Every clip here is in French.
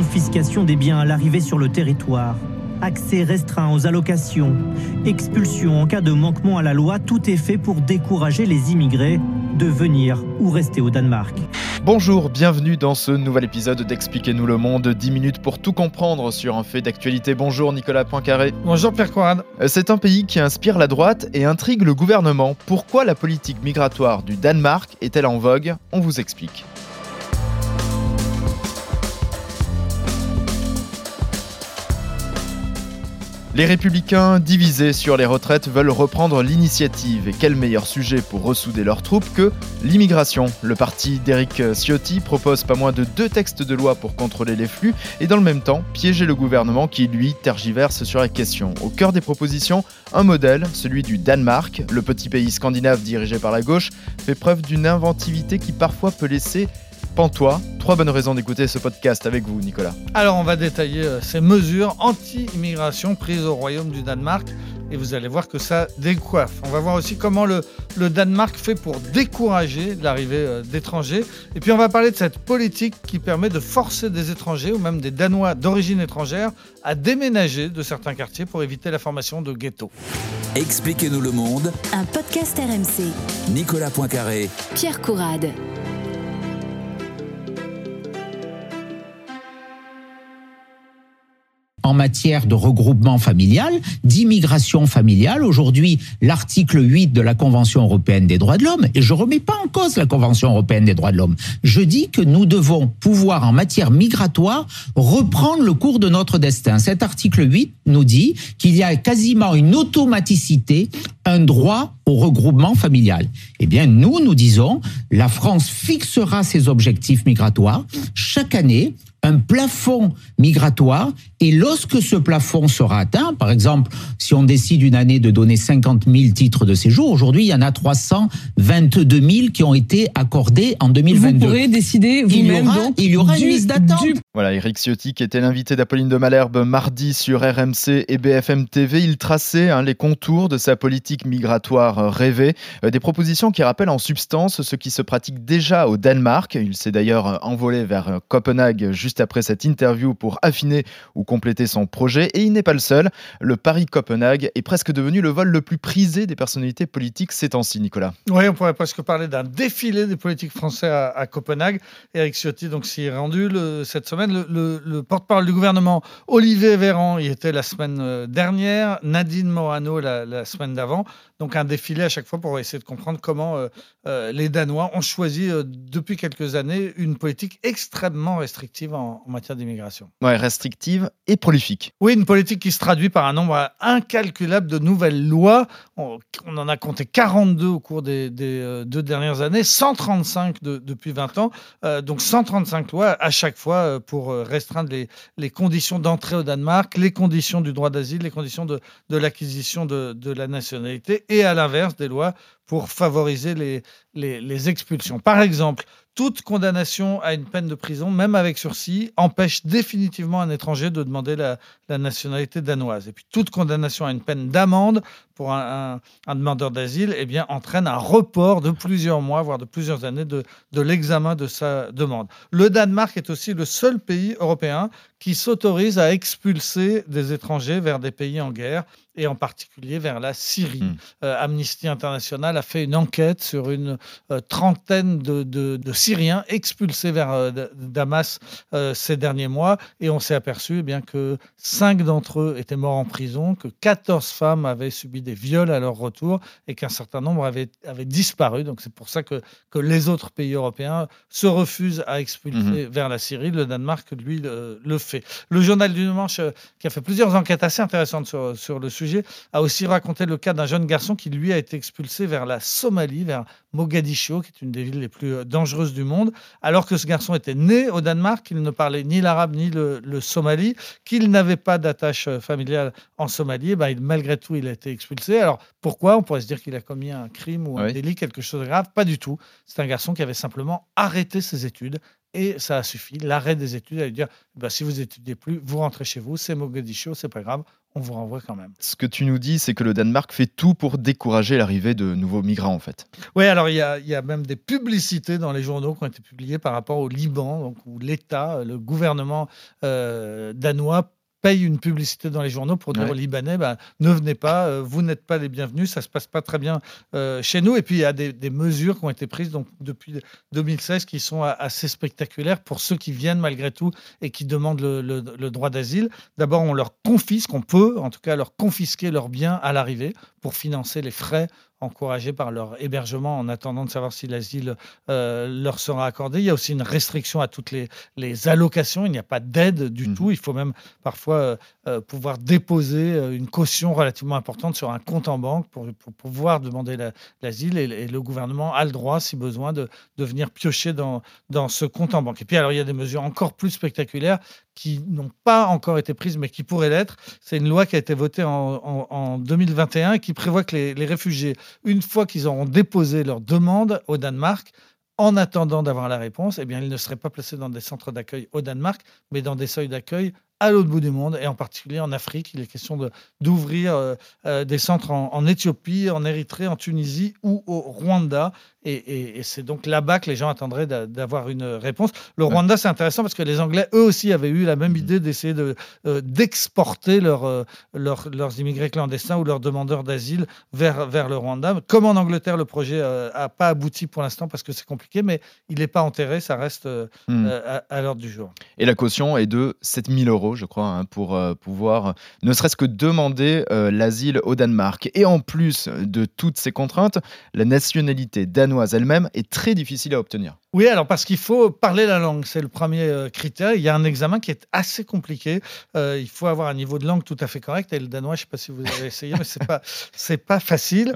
Confiscation des biens à l'arrivée sur le territoire, accès restreint aux allocations, expulsion en cas de manquement à la loi, tout est fait pour décourager les immigrés de venir ou rester au Danemark. Bonjour, bienvenue dans ce nouvel épisode d'Expliquez-nous le monde, 10 minutes pour tout comprendre sur un fait d'actualité. Bonjour Nicolas Poincaré. Bonjour Pierre Coran. C'est un pays qui inspire la droite et intrigue le gouvernement. Pourquoi la politique migratoire du Danemark est-elle en vogue? On vous explique. Les républicains divisés sur les retraites veulent reprendre l'initiative. Et quel meilleur sujet pour ressouder leurs troupes que l'immigration? Le parti d'Eric Ciotti propose pas moins de deux textes de loi pour contrôler les flux et dans le même temps piéger le gouvernement qui, lui, tergiverse sur la question. Au cœur des propositions, un modèle, celui du Danemark. Le petit pays scandinave dirigé par la gauche fait preuve d'une inventivité qui parfois peut laisser pantois. Trois bonnes raisons d'écouter ce podcast avec vous, Nicolas. Alors, on va détailler euh, ces mesures anti-immigration prises au Royaume du Danemark. Et vous allez voir que ça décoiffe. On va voir aussi comment le, le Danemark fait pour décourager l'arrivée euh, d'étrangers. Et puis on va parler de cette politique qui permet de forcer des étrangers ou même des Danois d'origine étrangère à déménager de certains quartiers pour éviter la formation de ghettos. Expliquez-nous le monde. Un podcast RMC. Nicolas Poincaré. Pierre Courade. En matière de regroupement familial, d'immigration familiale. Aujourd'hui, l'article 8 de la Convention européenne des droits de l'homme, et je remets pas en cause la Convention européenne des droits de l'homme, je dis que nous devons pouvoir, en matière migratoire, reprendre le cours de notre destin. Cet article 8 nous dit qu'il y a quasiment une automaticité, un droit au regroupement familial. Eh bien, nous, nous disons, la France fixera ses objectifs migratoires chaque année un plafond migratoire et lorsque ce plafond sera atteint, par exemple, si on décide une année de donner 50 000 titres de séjour, aujourd'hui il y en a 322 000 qui ont été accordés en 2022. Vous pourrez décider vous-même donc. Il y aura du, une liste d'attente. Du... Voilà, Eric Ciotti qui était l'invité d'Apolline de Malherbe mardi sur RMC et BFM TV. Il traçait hein, les contours de sa politique migratoire rêvée, euh, des propositions qui rappellent en substance ce qui se pratique déjà au Danemark. Il s'est d'ailleurs envolé vers Copenhague juste après cette interview pour affiner ou compléter son projet. Et il n'est pas le seul. Le Paris-Copenhague est presque devenu le vol le plus prisé des personnalités politiques ces temps-ci, Nicolas. Oui, on pourrait presque parler d'un défilé des politiques français à, Copenhague. Eric Ciotti s'y est rendu cette semaine. Le, le, le porte-parole du gouvernement, Olivier Véran, y était la semaine dernière. Nadine Morano la, semaine d'avant. Donc un défilé à chaque fois pour essayer de comprendre comment euh, euh, les Danois ont choisi euh, depuis quelques années une politique extrêmement restrictive en matière d'immigration. Ouais, restrictive et prolifique. Oui, une politique qui se traduit par un nombre incalculable de nouvelles lois. On, on en a compté 42 au cours des, des euh, deux dernières années, 135 de, depuis 20 ans. Euh, donc 135 lois à chaque fois euh, pour restreindre les, les conditions d'entrée au Danemark, les conditions du droit d'asile, les conditions de, de l'acquisition de, de la nationalité et à l'inverse des lois pour favoriser les, les, les, expulsions. Par exemple, toute condamnation à une peine de prison, même avec sursis, empêche définitivement un étranger de demander la, nationalité danoise. Et puis toute condamnation à une peine d'amende pour un, un, un demandeur d'asile eh bien, entraîne un report de plusieurs mois, voire de plusieurs années de, de l'examen de sa demande. Le Danemark est aussi le seul pays européen qui s'autorise à expulser des étrangers vers des pays en guerre et en particulier vers la Syrie. Mmh. Euh, Amnesty International a fait une enquête sur une euh, trentaine de, de, de, Syriens expulsés vers euh, Damas ces derniers mois et on s'est aperçu eh bien, que cinq d'entre eux étaient morts en prison, que 14 femmes avaient subi des viols à leur retour et qu'un certain nombre avaient, avaient disparu. Donc c'est pour ça que, que les autres pays européens se refusent à expulser mmh. vers la Syrie. Le Danemark, lui, le, le fait. Le journal du Dimanche, qui a fait plusieurs enquêtes assez intéressantes sur, sur le sujet, a aussi raconté le cas d'un jeune garçon qui, lui, a été expulsé vers la Somalie, vers Mogadiscio, qui est une des villes les plus euh, dangereuses du monde, alors que ce garçon était né au Danemark, qu'il ne parlait ni l'arabe ni le, le somali, qu'il n'avait pas d'attache euh, familiale en Somalie, ben, malgré tout, il a été expulsé. Alors pourquoi? On pourrait se dire qu'il a commis un crime ou un délit, quelque chose de grave. Pas du tout. C'est un garçon qui avait simplement arrêté ses études et ça a suffi. L'arrêt des études, à lui dire bah, si vous étudiez plus, vous rentrez chez vous, c'est Mogadiscio, c'est pas grave, on vous renvoie quand même. Ce que tu nous dis, c'est que le Danemark fait tout pour décourager l'arrivée de nouveaux migrants, en fait. Oui, alors il y, a, il y, a, même des publicités dans les journaux qui ont été publiées par rapport au Liban, donc, où l'État, le gouvernement euh, danois paye une publicité dans les journaux pour dire aux Libanais bah, ne venez pas, euh, vous n'êtes pas les bienvenus, ça se passe pas très bien euh, chez nous. Et puis il y a des, mesures qui ont été prises donc, depuis 2016 qui sont assez spectaculaires pour ceux qui viennent malgré tout et qui demandent le, le droit d'asile. D'abord, on leur confisque, on peut en tout cas leur confisquer leurs biens à l'arrivée pour financer les frais encouragés par leur hébergement en attendant de savoir si l'asile euh, leur sera accordé. Il y a aussi une restriction à toutes les, les allocations. Il n'y a pas d'aide du mmh. tout. Il faut même parfois euh, euh, pouvoir déposer une caution relativement importante sur un compte en banque pour, pour pouvoir demander l'asile. et, le gouvernement a le droit, si besoin, de, de venir piocher dans, dans ce compte en banque. Et puis, alors, il y a des mesures encore plus spectaculaires qui n'ont pas encore été prises, mais qui pourraient l'être. C'est une loi qui a été votée en, en, 2021 et qui prévoit que les, réfugiés, une fois qu'ils auront déposé leur demande au Danemark, en attendant d'avoir la réponse, eh ils ne seraient pas placés dans des centres d'accueil au Danemark, mais dans des seuils d'accueil à l'autre bout du monde, et en particulier en Afrique. Il est question d'ouvrir euh, euh, des centres en, en, Éthiopie, en Érythrée, en Tunisie ou au Rwanda. Et, c'est donc là-bas que les gens attendraient d'avoir une réponse. Le Rwanda, c'est intéressant parce que les Anglais, eux aussi, avaient eu la même idée d'essayer de, euh, d'exporter leurs leurs immigrés clandestins ou leurs demandeurs d'asile vers, vers le Rwanda. Comme en Angleterre, le projet n'a pas abouti pour l'instant parce que c'est compliqué, mais il n'est pas enterré, ça reste hmm. à, à l'ordre du jour. Et la caution est de 7000 euros je crois, hein, pour euh, pouvoir ne serait-ce que demander euh, l'asile au Danemark. Et en plus de toutes ces contraintes, la nationalité danoise elle-même est très difficile à obtenir. Oui, alors parce qu'il faut parler la langue, c'est le premier euh, critère. Il y a un examen qui est assez compliqué. il faut avoir un niveau de langue tout à fait correct. Et le danois, je ne sais pas si vous avez essayé, mais c'est pas c'est pas facile.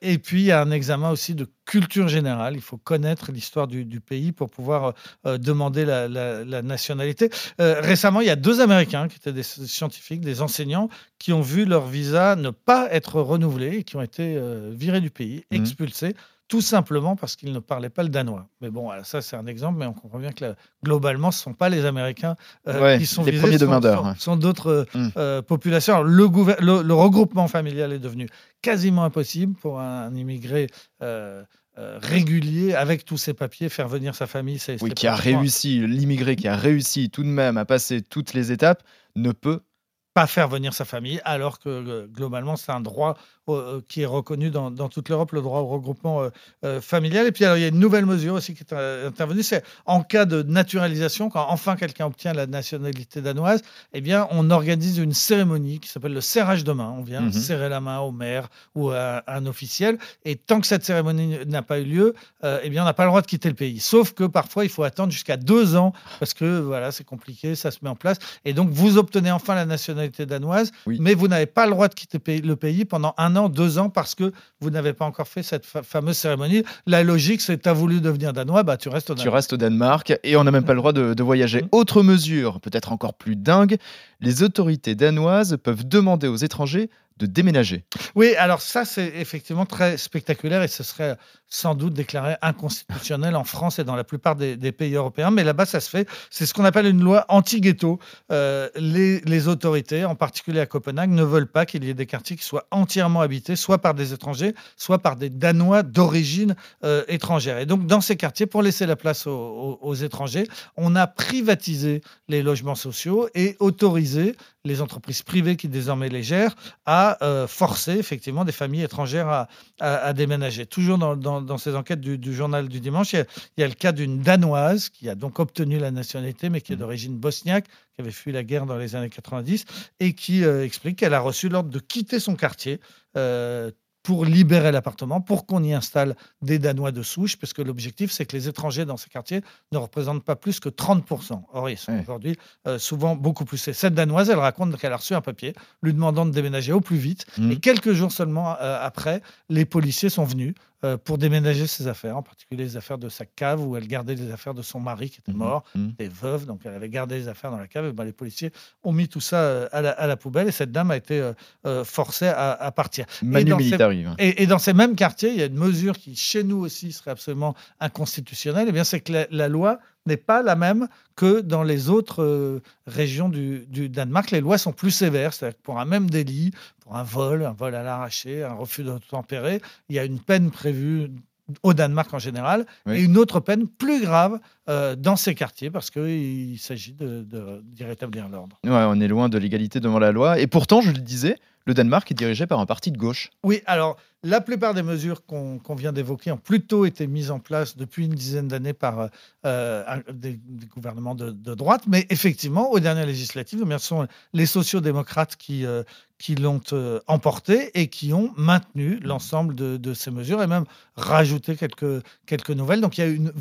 et puis il y a un examen aussi de culture générale. Il faut connaître l'histoire du, pays pour pouvoir euh, demander la, nationalité. Euh, récemment, il y a deux Américains qui étaient des scientifiques, des enseignants, qui ont vu leur visa ne pas être renouvelé et qui ont été euh, virés du pays, mmh. Tout simplement parce qu'ils ne parlaient pas le danois. Mais bon, ça c'est un exemple, mais on comprend bien que globalement, ce ne sont pas les Américains qui sont les premiers demandeurs. Ce sont, d'autres mmh. populations. le, le, regroupement familial est devenu quasiment impossible pour un, immigré euh, euh, régulier avec tous ses papiers, faire venir sa famille. C'est, oui, qui a réussi, l'immigré qui a réussi tout de même à passer toutes les étapes, ne peut pas faire venir sa famille, alors que euh, globalement, c'est un droit euh, qui est reconnu dans, toute l'Europe, le droit au regroupement euh, familial. Et puis, alors, il y a une nouvelle mesure aussi qui est intervenue, c'est en cas de naturalisation, quand enfin quelqu'un obtient la nationalité danoise, eh bien, on organise une cérémonie qui s'appelle le serrage de main. On vient mmh serrer la main au maire ou à, un officiel. Et tant que cette cérémonie n'a pas eu lieu, eh bien, on n'a pas le droit de quitter le pays. Sauf que parfois, il faut attendre jusqu'à deux ans parce que, voilà, c'est compliqué, ça se met en place. Et donc, vous obtenez enfin la nationalité danoise, mais vous n'avez pas le droit de quitter le pays pendant un an, deux ans, parce que vous n'avez pas encore fait cette fameuse cérémonie. La logique, c'est que tu as voulu devenir danois, bah, tu restes au Danemark. Tu restes au Danemark et on n'a même pas le droit de, de voyager. Mmh. Autre mesure, peut-être encore plus dingue, les autorités danoises peuvent demander aux étrangers de déménager. Oui, alors ça, c'est effectivement très spectaculaire et ce serait sans doute déclaré inconstitutionnel en France et dans la plupart des, pays européens. Mais là-bas, ça se fait. C'est ce qu'on appelle une loi anti-ghetto. Euh, les, autorités, en particulier à Copenhague, ne veulent pas qu'il y ait des quartiers qui soient entièrement habités, soit par des étrangers, soit par des Danois d'origine euh, étrangère. Et donc, dans ces quartiers, pour laisser la place aux, aux étrangers, on a privatisé les logements sociaux et autorisé les entreprises privées qui désormais les gèrent à euh, forcer effectivement des familles étrangères à, déménager. Toujours dans, ces enquêtes du, journal du dimanche, il y, a, le cas d'une Danoise qui a donc obtenu la nationalité mais qui est mmh. d'origine bosniaque, qui avait fui la guerre dans les années 90 et qui euh, explique qu'elle a reçu l'ordre de quitter son quartier. Euh, pour libérer l'appartement, pour qu'on y installe des Danois de souche, parce que l'objectif, c'est que les étrangers dans ces quartiers ne représentent pas plus que 30%. Or, ils sont aujourd'hui euh, souvent beaucoup plus. cette Danoise, elle raconte qu'elle a reçu un papier lui demandant de déménager au plus vite. Mmh. Et quelques jours seulement euh, après, les policiers sont venus euh, pour déménager ses affaires, en particulier les affaires de sa cave où elle gardait les affaires de son mari qui était Mhm. mort, Mhm. était veuve, donc elle avait gardé les affaires dans la cave. Et ben, les policiers ont mis tout ça euh, à la, à la poubelle et cette dame a été euh, forcée à, à partir. Manu dans ces-. Et, et dans ces mêmes quartiers, il y a une mesure qui, chez nous aussi, serait absolument inconstitutionnelle. Et bien, c'est que la, la loi n'est pas la même que dans les autres euh, régions du, du Danemark. Les lois sont plus sévères. C'est-à-dire que pour un même délit, pour un vol, un vol à l'arraché, un refus d'obtempérer, il y a une peine prévue au Danemark en général Oui. et une autre peine plus grave euh, dans ces quartiers parce qu'il s'agit de, de- d'y rétablir l'ordre. Ouais, on est loin de l'égalité devant la loi. Et pourtant, je le disais, le Danemark est dirigé par un parti de gauche. Oui, alors la plupart des mesures qu'on vient d'évoquer ont plutôt été mises en place depuis une dizaine d'années par euh, des, gouvernements de, droite, mais effectivement, aux dernières législatives, eh ce sont les sociodémocrates qui, euh, qui l'ont euh, emporté et qui ont maintenu l'ensemble de, ces mesures et même rajouté quelques, quelques nouvelles. Donc il y a une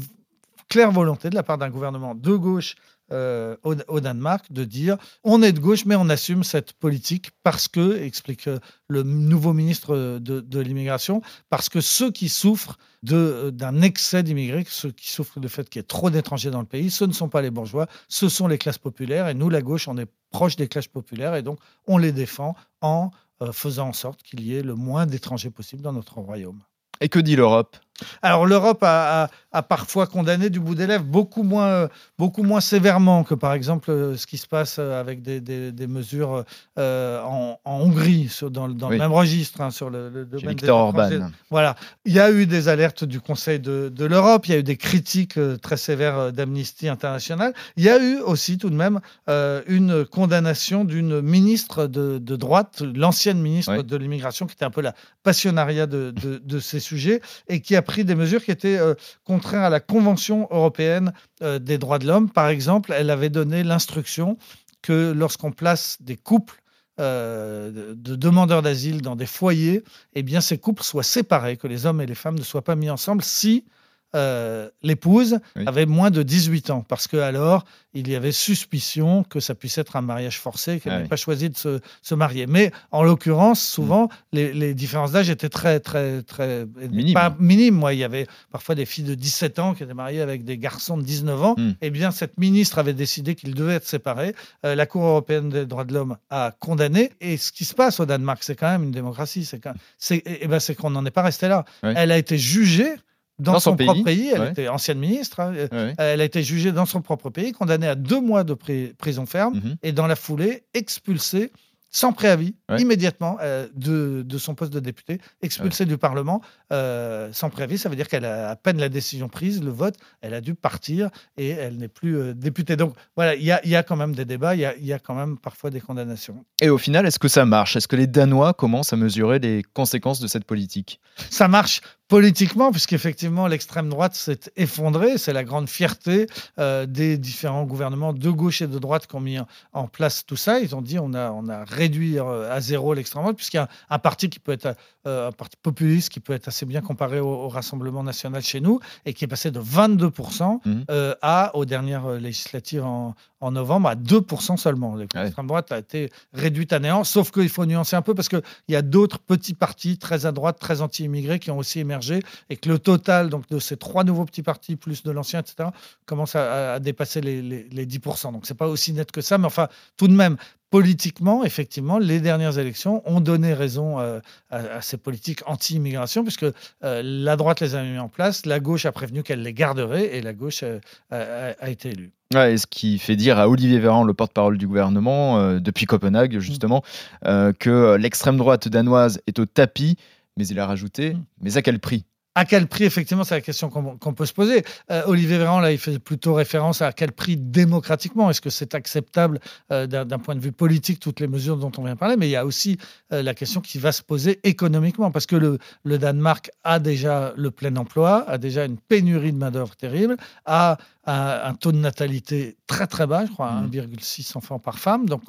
claire volonté de la part d'un gouvernement de gauche euh, au, Danemark de dire on est de gauche mais on assume cette politique parce que, explique euh, le nouveau ministre de, l'immigration, parce que ceux qui souffrent euh, d'un excès d'immigrés, ceux qui souffrent du fait qu'il y ait trop d'étrangers dans le pays, ce ne sont pas les bourgeois, ce sont les classes populaires. Et nous, la gauche, on est proche des classes populaires et donc on les défend en faisant en sorte qu'il y ait le moins d'étrangers possible dans notre royaume. Et que dit l'Europe? Alors l'Europe a, a- a parfois condamné du bout des lèvres beaucoup moins, beaucoup moins sévèrement que par exemple ce qui se passe avec des, des- des mesures euh, en, en Hongrie, sur- dans, le- dans Oui. le même registre, hein, sur le, le domaine Victor. Orban. Voilà, il y a eu des alertes du Conseil de, de l'Europe, il y a eu des critiques euh, très sévères euh, d'Amnesty International, il y a eu aussi tout de même euh, une condamnation d'une ministre de, de droite, l'ancienne ministre de l'immigration, qui était un peu la passionnariat de ces sujets et qui a pris des mesures qui étaient euh, contraires à la Convention européenne euh, des droits de l'homme. Par exemple, elle avait donné l'instruction que lorsqu'on place des couples euh, de, de demandeurs d'asile dans des foyers, eh bien ces couples soient séparés, que les hommes et les femmes ne soient pas mis ensemble si euh, l'épouse Oui. avait moins de 18 ans, parce que alors il y avait suspicion que ça puisse être un mariage forcé, qu'elle Ah n'ait oui. pas choisi de se, se marier. Mais en l'occurrence, souvent, les, les différences d'âge étaient très, très, très Minimes. Pas minimes. Moi, il y avait parfois des filles de 17 ans qui étaient mariées avec des garçons de 19 ans. Mm. Eh bien, cette ministre avait décidé qu'ils devaient être séparés. Euh, la Cour européenne des droits de l'homme a condamné. Et ce qui se passe au Danemark, c'est quand même une démocratie. C'est quand- c'est eh ben, c'est qu'on n'en est pas resté là. Elle a été jugée dans, Dans son propre pays. Elle Ouais. était ancienne ministre. hein. Ouais. Elle a été jugée dans son propre pays, condamnée à deux mois de pri- prison ferme Mhm. et dans la foulée expulsée sans préavis, Ouais. immédiatement euh, de, de son poste de député, expulsée du Parlement euh, sans préavis. Ça veut dire qu'elle a à peine la décision prise, le vote, elle a dû partir et elle n'est plus euh, députée. Donc voilà, il y y a quand même des débats, il y y a quand même parfois des condamnations. Et au final, est-ce que ça marche? Est-ce que les Danois commencent à mesurer les conséquences de cette politique? Ça marche politiquement, puisqu'effectivement, l'extrême droite s'est effondrée. C'est la grande fierté euh, des différents gouvernements de gauche et de droite qui ont mis en, place tout ça. Ils ont dit on a, on a réduit euh, à zéro l'extrême droite, puisqu'il y a un, un parti qui peut être euh, un parti populiste qui peut être assez bien comparé au, au Rassemblement national chez nous et qui est passé de 22% Mhm. euh, à, aux dernières législatives en, en novembre, à 2% seulement. L'extrême droite a été réduite à néant, sauf qu'il faut nuancer un peu parce qu'il y a d'autres petits partis très à droite, très anti-immigrés qui ont aussi émergé et que le total donc, de ces trois nouveaux petits partis, plus de l'ancien, etc., commence à, à dépasser les, les, les 10%. Donc c'est pas aussi net que ça, mais enfin, tout de même, politiquement, effectivement, les dernières élections ont donné raison euh, à, à ces politiques anti-immigration, puisque euh, la droite les a mis en place, la gauche a prévenu qu'elle les garderait, et la gauche euh, a, a- a été élue. Ouais, et ce qui fait dire à Olivier Véran, le porte-parole du gouvernement, euh, depuis Copenhague justement, euh, que l'extrême droite danoise est au tapis, mais il a rajouté, Mm. mais à quel prix? À quel prix, effectivement, c'est la question qu'on peut se poser. Euh, Olivier Véran, là, il fait plutôt référence à quel prix démocratiquement. Est-ce que c'est acceptable euh, d'un point de vue politique, toutes les mesures dont on vient de parler Mais il y a aussi euh, la question qui va se poser économiquement, parce que le, le Danemark a déjà le plein emploi, a déjà une pénurie de main-d'œuvre terrible, a un, un taux de natalité très très bas, je crois, à Mhm. 1,6 enfants par femme. Donc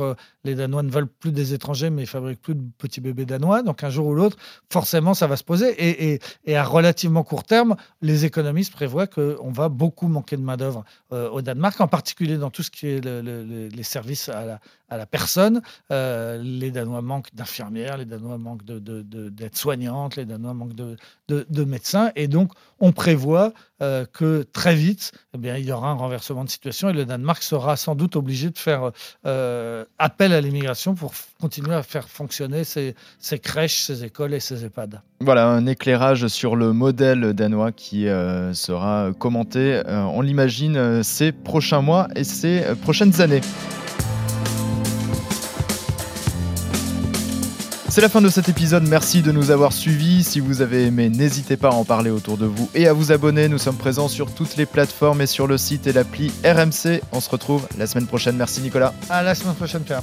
les Danois ne veulent plus des étrangers, mais ils fabriquent plus de petits bébés danois. Donc un jour ou l'autre, forcément, ça va se poser. Et, et- et à relativement court terme, les économistes prévoient qu'on va beaucoup manquer de main-d'œuvre euh, au Danemark, en particulier dans tout ce qui est le- le- le- les services à la, personne. Euh, les Danois manquent d'infirmières, les Danois manquent de- de- de- d'aides-soignantes, les Danois manquent de, de, médecins. Et donc, on prévoit euh, que très vite, eh bien, il y aura un renversement de situation et le Danemark sera sans doute obligé de faire euh, appel à l'immigration pour continuer à faire fonctionner ses, crèches, ses écoles et ses EHPAD. Voilà un éclairage sur le modèle danois qui euh, sera commenté, on l'imagine, ces prochains mois et ces prochaines années. C'est la fin de cet épisode, merci de nous avoir suivis. Si vous avez aimé, n'hésitez pas à en parler autour de vous et à vous abonner. Nous sommes présents sur toutes les plateformes et sur le site et l'appli RMC. On se retrouve la semaine prochaine. Merci Nicolas. À la semaine prochaine Pierre.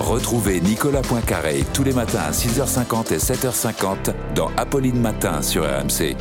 Retrouvez Nicolas Poincaré tous les matins à 6h50 et 7h50 dans Apolline Matin sur RMC.